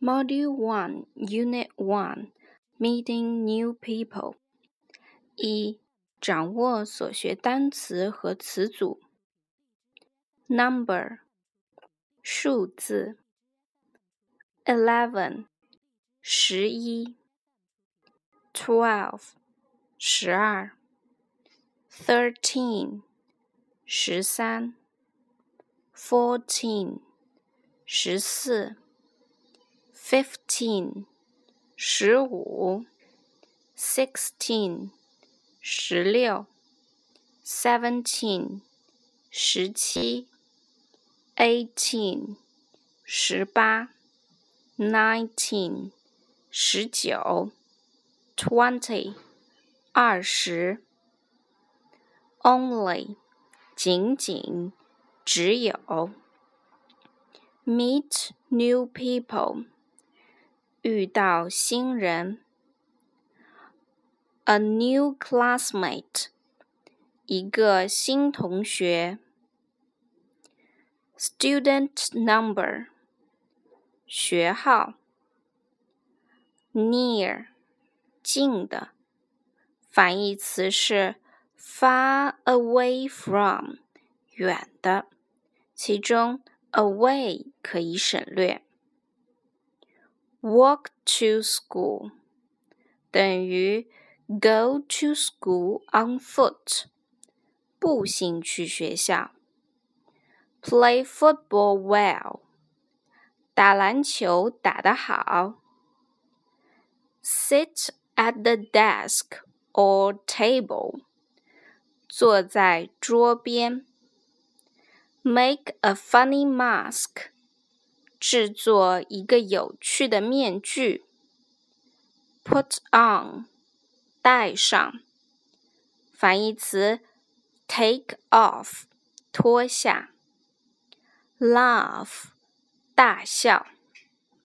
Module One, Unit One, Meeting New People。一、掌握所学单词和词组。Number，数字。Eleven，十一。Twelve，十二。Thirteen，十三。Fourteen，十四。 fifteen 十五，sixteen 十六，seventeen 十七，eighteen 十八，nineteen 十九，twenty 二十，only 仅仅只有，meet new people。 遇到新人，a new classmate，一个新同学，student number，学号，near，近的，反义词是 far away from，远的，其中 away 可以省略。Walk to school 等于 go to school on foot，步行去学校。Play football well，打篮球打得好。Sit at the desk or table，坐在桌边。Make a funny mask。 制作一个有趣的面具。Put on，戴上。反义词，take off，脱下。Laugh，大笑。